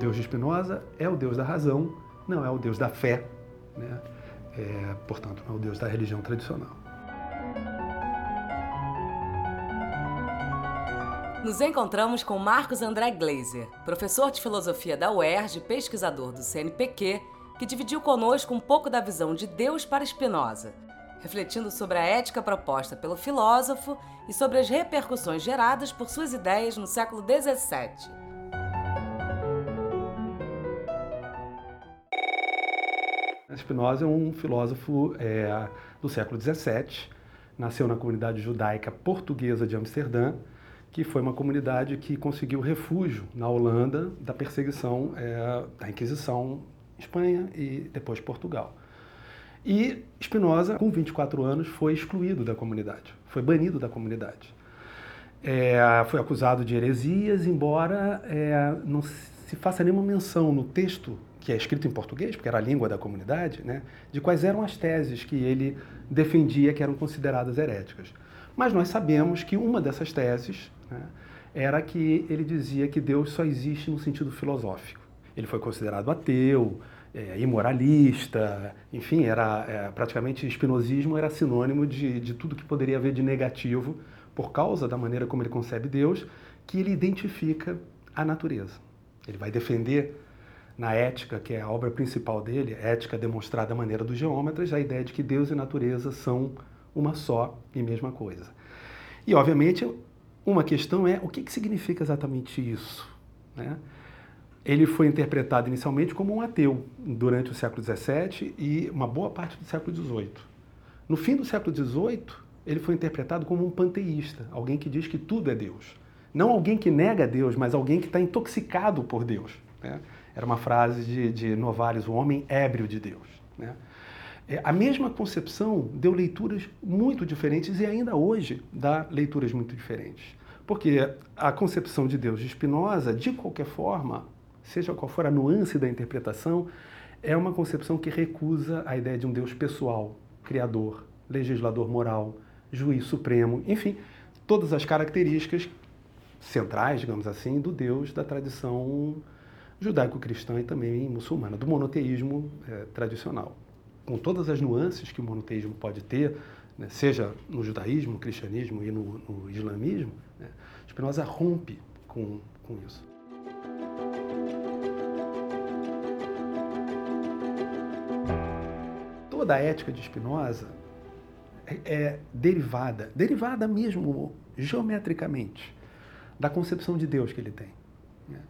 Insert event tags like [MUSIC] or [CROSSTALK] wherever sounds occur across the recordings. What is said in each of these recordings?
Deus de Spinoza é o Deus da razão, não é o Deus da fé, né? É, portanto, não é o Deus da religião tradicional. Nos encontramos com Marcos André Gleiser, professor de filosofia da UERJ e pesquisador do CNPq, que dividiu conosco um pouco da visão de Deus para Spinoza, refletindo sobre a ética proposta pelo filósofo e sobre as repercussões geradas por suas ideias no século XVII. Spinoza é um filósofo é, do século XVII, nasceu na comunidade judaica portuguesa de Amsterdã, que foi uma comunidade que conseguiu refúgio na Holanda da perseguição é, da Inquisição Espanha e depois Portugal. E Spinoza, com 24 anos, foi excluído da comunidade, foi banido da comunidade. É, foi acusado de heresias, embora é, não se faça nenhuma menção no texto que é escrito em português, porque era a língua da comunidade, né, de quais eram as teses que ele defendia que eram consideradas heréticas. Mas nós sabemos que uma dessas teses né, era que ele dizia que Deus só existe no sentido filosófico. Ele foi considerado ateu, é, imoralista, enfim, era é, praticamente espinosismo era sinônimo de, de tudo que poderia haver de negativo por causa da maneira como ele concebe Deus, que ele identifica a natureza. Ele vai defender na ética, que é a obra principal dele, Ética Demonstrada à Maneira dos Geômetras, a ideia de que Deus e natureza são uma só e mesma coisa. E, obviamente, uma questão é o que, que significa exatamente isso? Né? Ele foi interpretado inicialmente como um ateu durante o século XVII e uma boa parte do século XVIII. No fim do século XVIII, ele foi interpretado como um panteísta, alguém que diz que tudo é Deus. Não alguém que nega Deus, mas alguém que está intoxicado por Deus. Né? Era uma frase de, de Novares, o homem ébrio de Deus. Né? É, a mesma concepção deu leituras muito diferentes e ainda hoje dá leituras muito diferentes. Porque a concepção de Deus de Spinoza, de qualquer forma, seja qual for a nuance da interpretação, é uma concepção que recusa a ideia de um Deus pessoal, criador, legislador moral, juiz supremo, enfim, todas as características centrais, digamos assim, do Deus da tradição judaico-cristã e também muçulmana, do monoteísmo é, tradicional. Com todas as nuances que o monoteísmo pode ter, né, seja no judaísmo, no cristianismo e no, no islamismo, né, Spinoza rompe com, com isso. Toda a ética de Spinoza é, é derivada, derivada mesmo geometricamente, da concepção de Deus que ele tem. Né.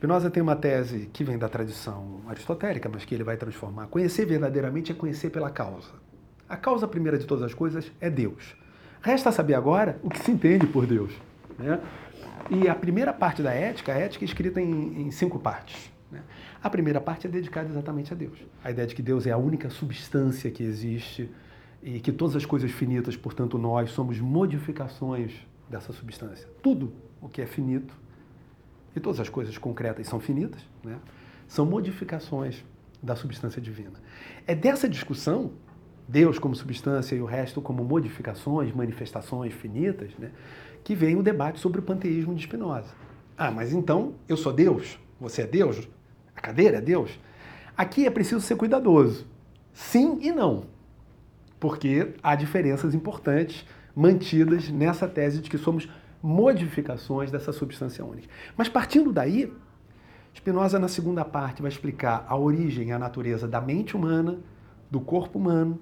Spinoza tem uma tese que vem da tradição aristotélica, mas que ele vai transformar. Conhecer verdadeiramente é conhecer pela causa. A causa primeira de todas as coisas é Deus. Resta saber agora o que se entende por Deus. Né? E a primeira parte da ética, a ética é escrita em, em cinco partes. Né? A primeira parte é dedicada exatamente a Deus. A ideia de que Deus é a única substância que existe e que todas as coisas finitas, portanto nós, somos modificações dessa substância. Tudo o que é finito e todas as coisas concretas são finitas, né? são modificações da substância divina. É dessa discussão, Deus como substância e o resto como modificações, manifestações finitas, né? que vem o debate sobre o panteísmo de Spinoza. Ah, mas então eu sou Deus? Você é Deus? A cadeira é Deus? Aqui é preciso ser cuidadoso. Sim e não. Porque há diferenças importantes mantidas nessa tese de que somos modificações dessa substância única. Mas partindo daí, Spinoza, na segunda parte, vai explicar a origem e a natureza da mente humana, do corpo humano,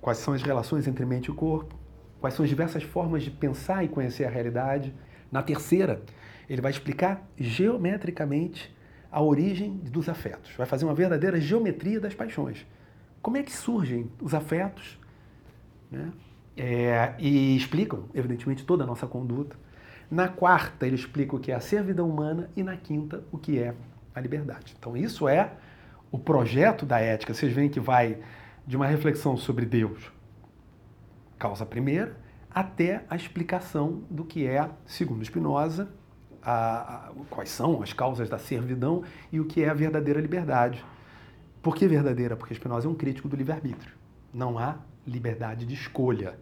quais são as relações entre mente e corpo, quais são as diversas formas de pensar e conhecer a realidade. Na terceira, ele vai explicar geometricamente a origem dos afetos, vai fazer uma verdadeira geometria das paixões. Como é que surgem os afetos? Né? É, e explicam, evidentemente, toda a nossa conduta. Na quarta, ele explica o que é a servidão humana e na quinta, o que é a liberdade. Então, isso é o projeto da ética. Vocês veem que vai de uma reflexão sobre Deus, causa primeira, até a explicação do que é, segundo Spinoza, a, a, quais são as causas da servidão e o que é a verdadeira liberdade. Por que verdadeira? Porque Spinoza é um crítico do livre-arbítrio. Não há liberdade de escolha.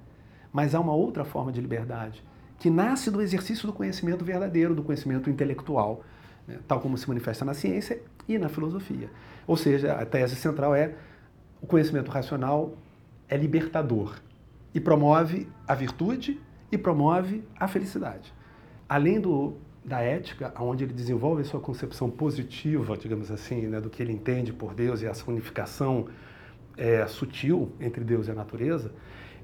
Mas há uma outra forma de liberdade, que nasce do exercício do conhecimento verdadeiro, do conhecimento intelectual. né? tal como se manifesta na ciência e na filosofia. Ou seja, a tese central é o conhecimento racional é libertador e promove a virtude e promove a felicidade. Além do, da ética, onde ele desenvolve a sua concepção positiva, digamos assim, né, do que ele entende por Deus e essa unificação é, sutil entre Deus e a natureza,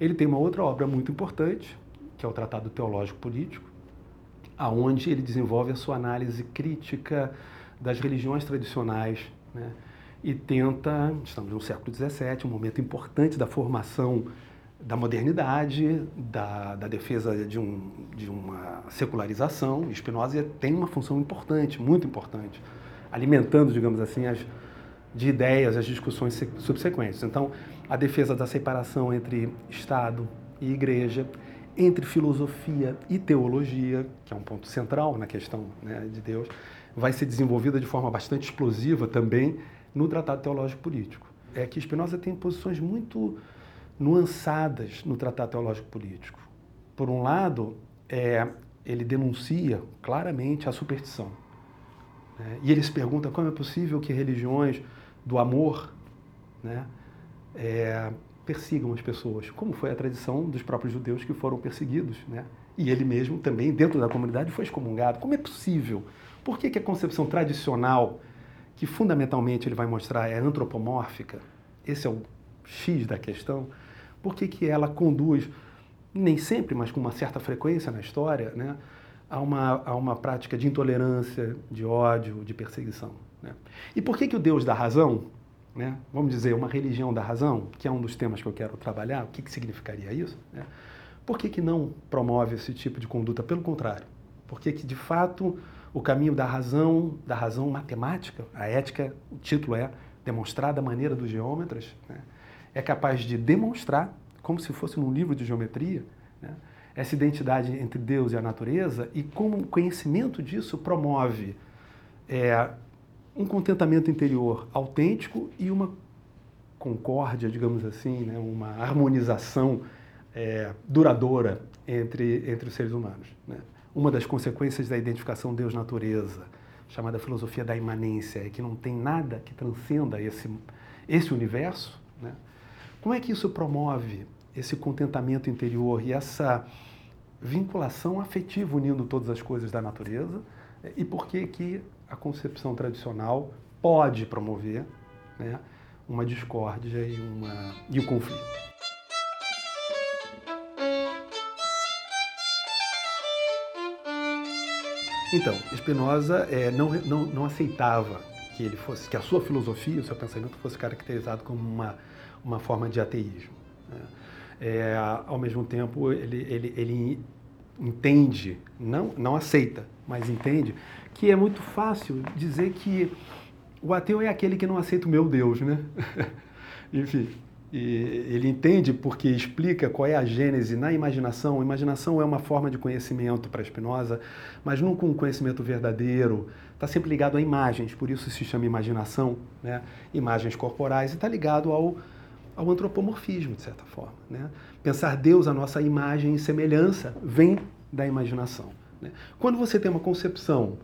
ele tem uma outra obra muito importante, que é o Tratado Teológico Político, aonde ele desenvolve a sua análise crítica das religiões tradicionais, né? e tenta, estamos no século XVII, um momento importante da formação da modernidade, da, da defesa de, um, de uma secularização. Spinoza tem uma função importante, muito importante, alimentando, digamos assim, as, de ideias as discussões subsequentes. Então, a defesa da separação entre Estado e Igreja, entre filosofia e teologia, que é um ponto central na questão né, de Deus, vai ser desenvolvida de forma bastante explosiva também no Tratado Teológico Político. É que Spinoza tem posições muito nuançadas no Tratado Teológico Político. Por um lado, é, ele denuncia claramente a superstição. Né? E ele se pergunta como é possível que religiões do amor né, é, persigam as pessoas, como foi a tradição dos próprios judeus que foram perseguidos. Né? E ele mesmo também, dentro da comunidade, foi excomungado. Como é possível? Por que, que a concepção tradicional, que fundamentalmente ele vai mostrar é antropomórfica, esse é o X da questão, por que, que ela conduz, nem sempre, mas com uma certa frequência na história, né, a, uma, a uma prática de intolerância, de ódio, de perseguição? Né? E por que, que o Deus da razão, né, vamos dizer, uma religião da razão, que é um dos temas que eu quero trabalhar, o que, que significaria isso? Né? Por que, que não promove esse tipo de conduta? Pelo contrário, porque que de fato o caminho da razão, da razão matemática, a ética, o título é demonstrar da maneira dos geômetras, né? é capaz de demonstrar, como se fosse num livro de geometria, né? essa identidade entre Deus e a natureza e como o conhecimento disso promove é, um contentamento interior autêntico e uma concórdia, digamos assim, né? uma harmonização é, duradoura entre, entre os seres humanos. Né? uma das consequências da identificação Deus-natureza, chamada filosofia da imanência, é que não tem nada que transcenda esse, esse universo. Né? Como é que isso promove esse contentamento interior e essa vinculação afetiva unindo todas as coisas da natureza? E por que, que a concepção tradicional pode promover né, uma discórdia e, uma, e um conflito? Então, Spinoza é, não, não, não aceitava que ele fosse, que a sua filosofia, o seu pensamento fosse caracterizado como uma, uma forma de ateísmo. Né? É, ao mesmo tempo, ele, ele, ele entende, não, não aceita, mas entende que é muito fácil dizer que o ateu é aquele que não aceita o meu Deus, né? [LAUGHS] Enfim, ele entende porque explica qual é a gênese na imaginação. A imaginação é uma forma de conhecimento para Spinoza, mas com um conhecimento verdadeiro. Está sempre ligado a imagens, por isso se chama imaginação, né? imagens corporais, e está ligado ao, ao antropomorfismo, de certa forma. Né? Pensar Deus, a nossa imagem e semelhança, vem da imaginação. Né? Quando você tem uma concepção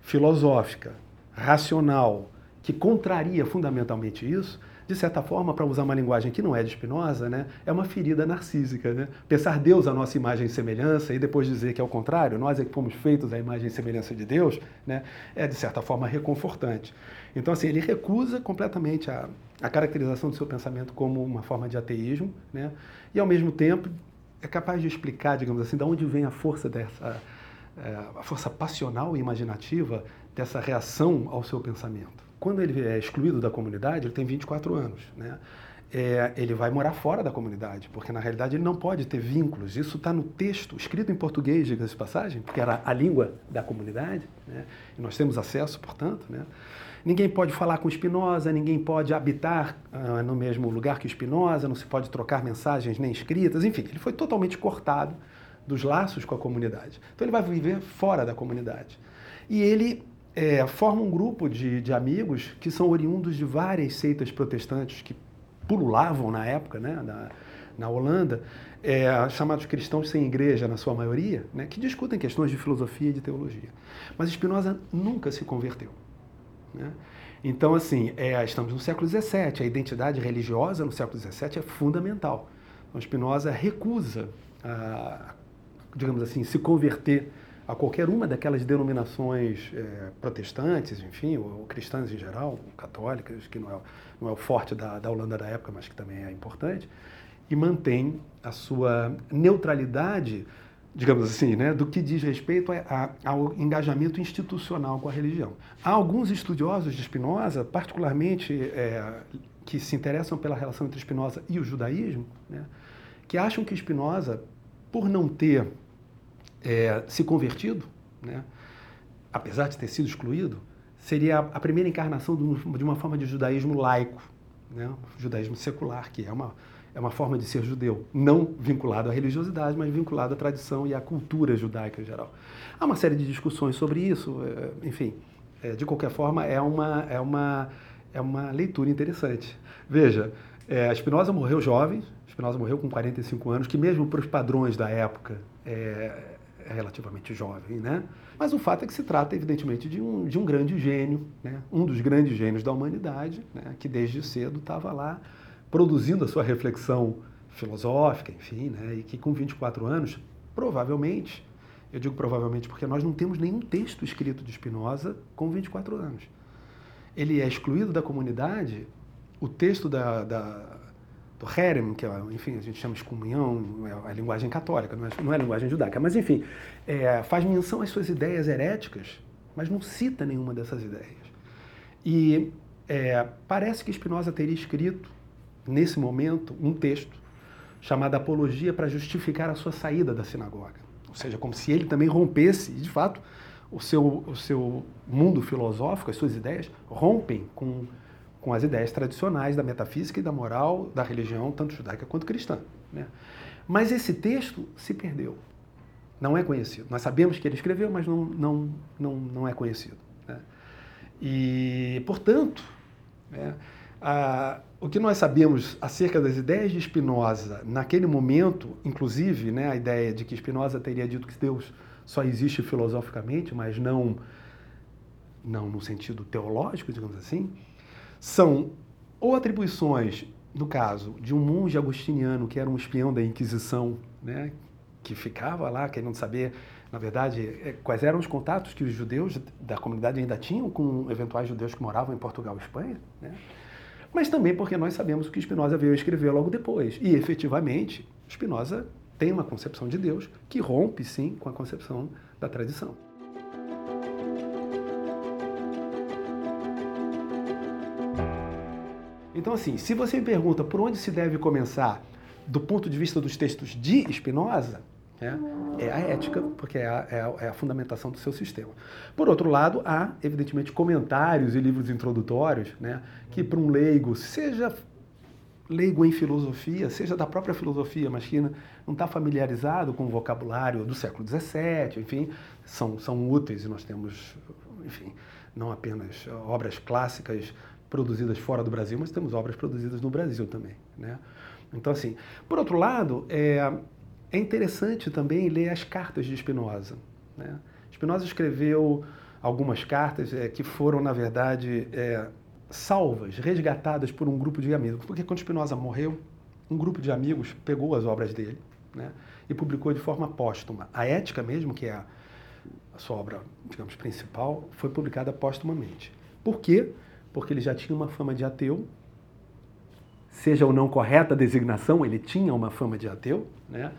filosófica, racional, que contraria fundamentalmente isso, de certa forma, para usar uma linguagem que não é de Spinoza, né, é uma ferida narcísica. Né? Pensar Deus a nossa imagem e semelhança e depois dizer que é o contrário, nós é que fomos feitos à imagem e semelhança de Deus, né, é de certa forma reconfortante. Então, assim, ele recusa completamente a, a caracterização do seu pensamento como uma forma de ateísmo, né, e ao mesmo tempo é capaz de explicar, digamos assim, de onde vem a força dessa, é, a força passional e imaginativa dessa reação ao seu pensamento quando ele é excluído da comunidade, ele tem 24 anos, né? É, ele vai morar fora da comunidade, porque na realidade ele não pode ter vínculos. Isso está no texto, escrito em português, diga-se de passagem, porque era a língua da comunidade, né? e nós temos acesso, portanto. Né? Ninguém pode falar com Spinoza, ninguém pode habitar uh, no mesmo lugar que Spinoza, não se pode trocar mensagens nem escritas, enfim, ele foi totalmente cortado dos laços com a comunidade. Então ele vai viver fora da comunidade. E ele é, forma um grupo de, de amigos que são oriundos de várias seitas protestantes que pululavam na época né, da, na Holanda, é, chamados cristãos sem igreja, na sua maioria, né, que discutem questões de filosofia e de teologia. Mas Spinoza nunca se converteu. Né? Então, assim, é, estamos no século XVII, a identidade religiosa no século XVII é fundamental. Então, Spinoza recusa, a, digamos assim, se converter a qualquer uma daquelas denominações é, protestantes, enfim, ou, ou, cristãs em geral, católicas, que não é, não é o forte da, da Holanda da época, mas que também é importante, e mantém a sua neutralidade, digamos assim, né, do que diz respeito a, a, ao engajamento institucional com a religião. Há alguns estudiosos de Spinoza, particularmente é, que se interessam pela relação entre Spinoza e o judaísmo, né, que acham que Spinoza, por não ter é, se convertido, né, apesar de ter sido excluído, seria a primeira encarnação de uma forma de judaísmo laico, né, judaísmo secular, que é uma, é uma forma de ser judeu, não vinculado à religiosidade, mas vinculado à tradição e à cultura judaica em geral. Há uma série de discussões sobre isso, é, enfim, é, de qualquer forma, é uma, é, uma, é uma leitura interessante. Veja, é, Spinoza morreu jovem, Spinoza morreu com 45 anos, que mesmo para os padrões da época é, relativamente jovem, né? Mas o fato é que se trata, evidentemente, de um, de um grande gênio, né? um dos grandes gênios da humanidade, né? que desde cedo estava lá produzindo a sua reflexão filosófica, enfim, né? e que com 24 anos, provavelmente, eu digo provavelmente porque nós não temos nenhum texto escrito de Spinoza com 24 anos. Ele é excluído da comunidade, o texto da, da do Herem, que é, enfim, a gente chama de comunhão, é a linguagem católica, não é, não é a linguagem judaica, mas enfim, é, faz menção às suas ideias heréticas, mas não cita nenhuma dessas ideias. E é, parece que Spinoza teria escrito, nesse momento, um texto chamado Apologia para justificar a sua saída da sinagoga. Ou seja, como se ele também rompesse, de fato, o seu, o seu mundo filosófico, as suas ideias, rompem com com as ideias tradicionais da metafísica e da moral da religião, tanto judaica quanto cristã. Né? Mas esse texto se perdeu. Não é conhecido. Nós sabemos que ele escreveu, mas não, não, não, não é conhecido. Né? E, portanto, né, a, o que nós sabemos acerca das ideias de Spinoza naquele momento, inclusive né, a ideia de que Spinoza teria dito que Deus só existe filosoficamente, mas não, não no sentido teológico, digamos assim, são ou atribuições, no caso, de um monge agostiniano que era um espião da Inquisição, né, que ficava lá querendo saber, na verdade, é, quais eram os contatos que os judeus da comunidade ainda tinham com eventuais judeus que moravam em Portugal e Espanha, né? mas também porque nós sabemos que Spinoza veio escrever logo depois. E, efetivamente, Spinoza tem uma concepção de Deus que rompe, sim, com a concepção da tradição. Então, assim, se você me pergunta por onde se deve começar do ponto de vista dos textos de Spinoza, né, é a ética, porque é a, é, a, é a, fundamentação do seu sistema. Por outro lado, há, evidentemente, comentários e livros introdutórios né, que, para um leigo, seja leigo em filosofia, seja da própria filosofia, mas que não está familiarizado com o vocabulário do século XVII, enfim, são, são úteis e nós temos, enfim, não apenas obras clássicas produzidas fora do Brasil, mas temos obras produzidas no Brasil também. Né? Então, assim, por outro lado, é, é interessante também ler as cartas de Spinoza. Né? Spinoza escreveu algumas cartas é, que foram, na verdade, é, salvas, resgatadas por um grupo de amigos. Porque quando Spinoza morreu, um grupo de amigos pegou as obras dele né, e publicou de forma póstuma. A Ética mesmo, que é a, sua obra, digamos, principal, foi publicada póstumamente. Por quê? porque ele já tinha uma fama de ateu, seja ou não correta a designação, ele tinha uma fama de ateu, né?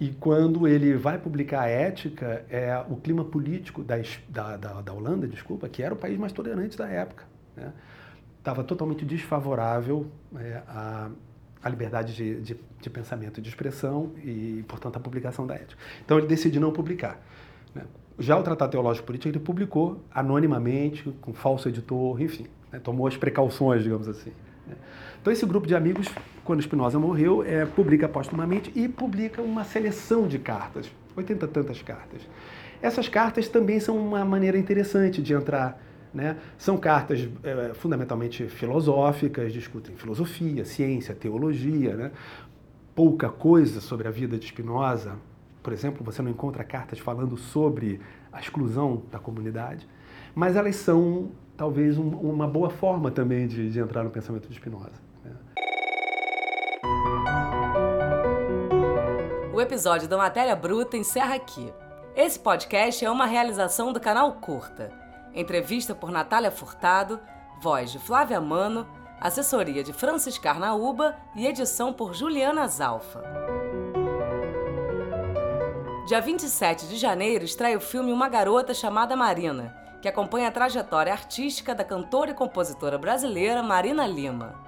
E quando ele vai publicar a Ética, é o clima político da, da, da Holanda, desculpa, que era o país mais tolerante da época, né? estava totalmente desfavorável é, à, liberdade de, de, de, pensamento e de expressão e, portanto, à publicação da ética. Então ele decidiu não publicar. Né? Já o Tratado Teológico Político ele publicou anonimamente, com falso editor, enfim né, tomou as precauções, digamos assim. Né. Então esse grupo de amigos, quando Spinoza morreu, é, publica póstumamente e publica uma seleção de cartas, 80 tantas cartas. Essas cartas também são uma maneira interessante de entrar né? São cartas é, fundamentalmente filosóficas, discutem filosofia, ciência, teologia, né? pouca coisa sobre a vida de Spinoza, por exemplo, você não encontra cartas falando sobre a exclusão da comunidade, mas elas são talvez um, uma boa forma também de, de, entrar no pensamento de Spinoza. Né? O episódio da Matéria Bruta encerra aqui. Esse podcast é uma realização do canal Curta. Entrevista por Natália Furtado, voz de Flávia Mano, assessoria de Francis Carnaúba e edição por Juliana Zalfa. Dia 27 de janeiro estreia o filme Uma Garota Chamada Marina, que acompanha a trajetória artística da cantora e compositora brasileira Marina Lima.